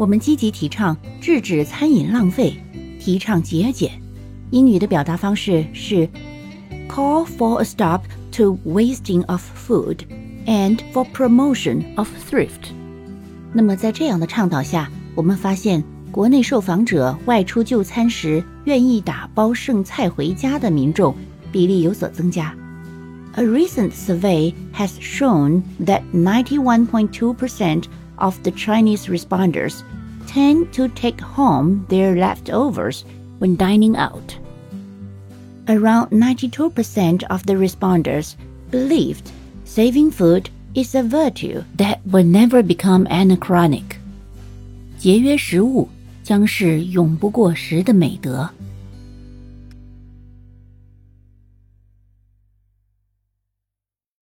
我们积极提倡制止餐饮浪费，提倡节俭。英语的表达方式是 call for a stop to wasting of food and for promotion of thrift。那么在这样的倡导下，我们发现国内受访者外出就餐时愿意打包剩菜回家的民众比例有所增加。A recent survey has shown that 91.2% of the Chinese responders tend to take home their leftovers when dining out. Around 92% of the responders believed saving food is a virtue that will never become anachronic. 节约食物将是永不过时的美德。